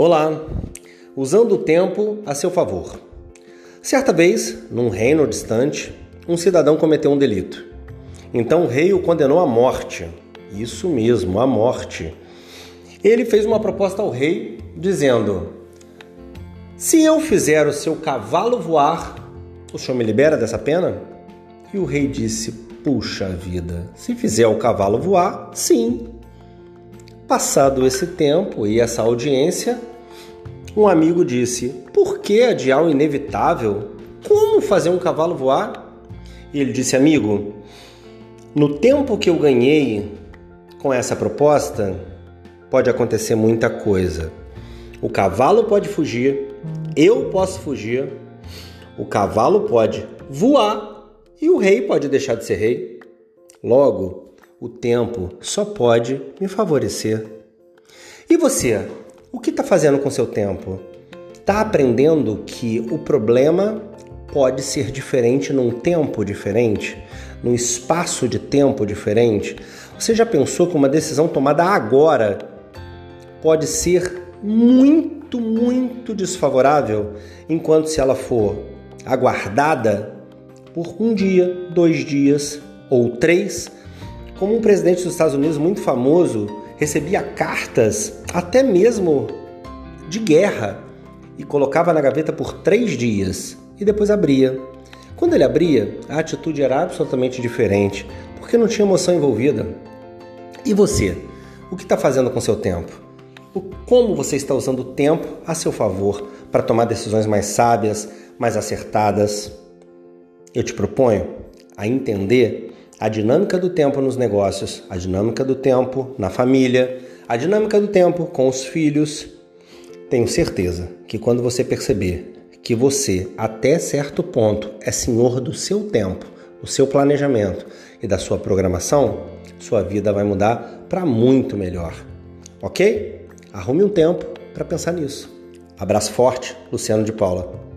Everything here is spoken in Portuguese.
Olá! Usando o tempo a seu favor. Certa vez, num reino distante, um cidadão cometeu um delito. Então o rei o condenou à morte. Isso mesmo, à morte. Ele fez uma proposta ao rei dizendo: Se eu fizer o seu cavalo voar, o senhor me libera dessa pena? E o rei disse: Puxa vida, se fizer o cavalo voar, sim, Passado esse tempo e essa audiência, um amigo disse: Por que adiar o inevitável? Como fazer um cavalo voar? E ele disse: Amigo, no tempo que eu ganhei com essa proposta, pode acontecer muita coisa. O cavalo pode fugir, eu posso fugir, o cavalo pode voar e o rei pode deixar de ser rei. Logo, o tempo só pode me favorecer. E você, o que está fazendo com seu tempo? Está aprendendo que o problema pode ser diferente num tempo diferente, num espaço de tempo diferente? Você já pensou que uma decisão tomada agora pode ser muito, muito desfavorável, enquanto se ela for aguardada por um dia, dois dias ou três, como um presidente dos Estados Unidos muito famoso recebia cartas, até mesmo de guerra, e colocava na gaveta por três dias e depois abria. Quando ele abria, a atitude era absolutamente diferente, porque não tinha emoção envolvida. E você? O que está fazendo com seu tempo? Como você está usando o tempo a seu favor para tomar decisões mais sábias, mais acertadas? Eu te proponho a entender a dinâmica do tempo nos negócios, a dinâmica do tempo na família, a dinâmica do tempo com os filhos. Tenho certeza que quando você perceber que você, até certo ponto, é senhor do seu tempo, do seu planejamento e da sua programação, sua vida vai mudar para muito melhor. Ok? Arrume um tempo para pensar nisso. Abraço forte, Luciano de Paula.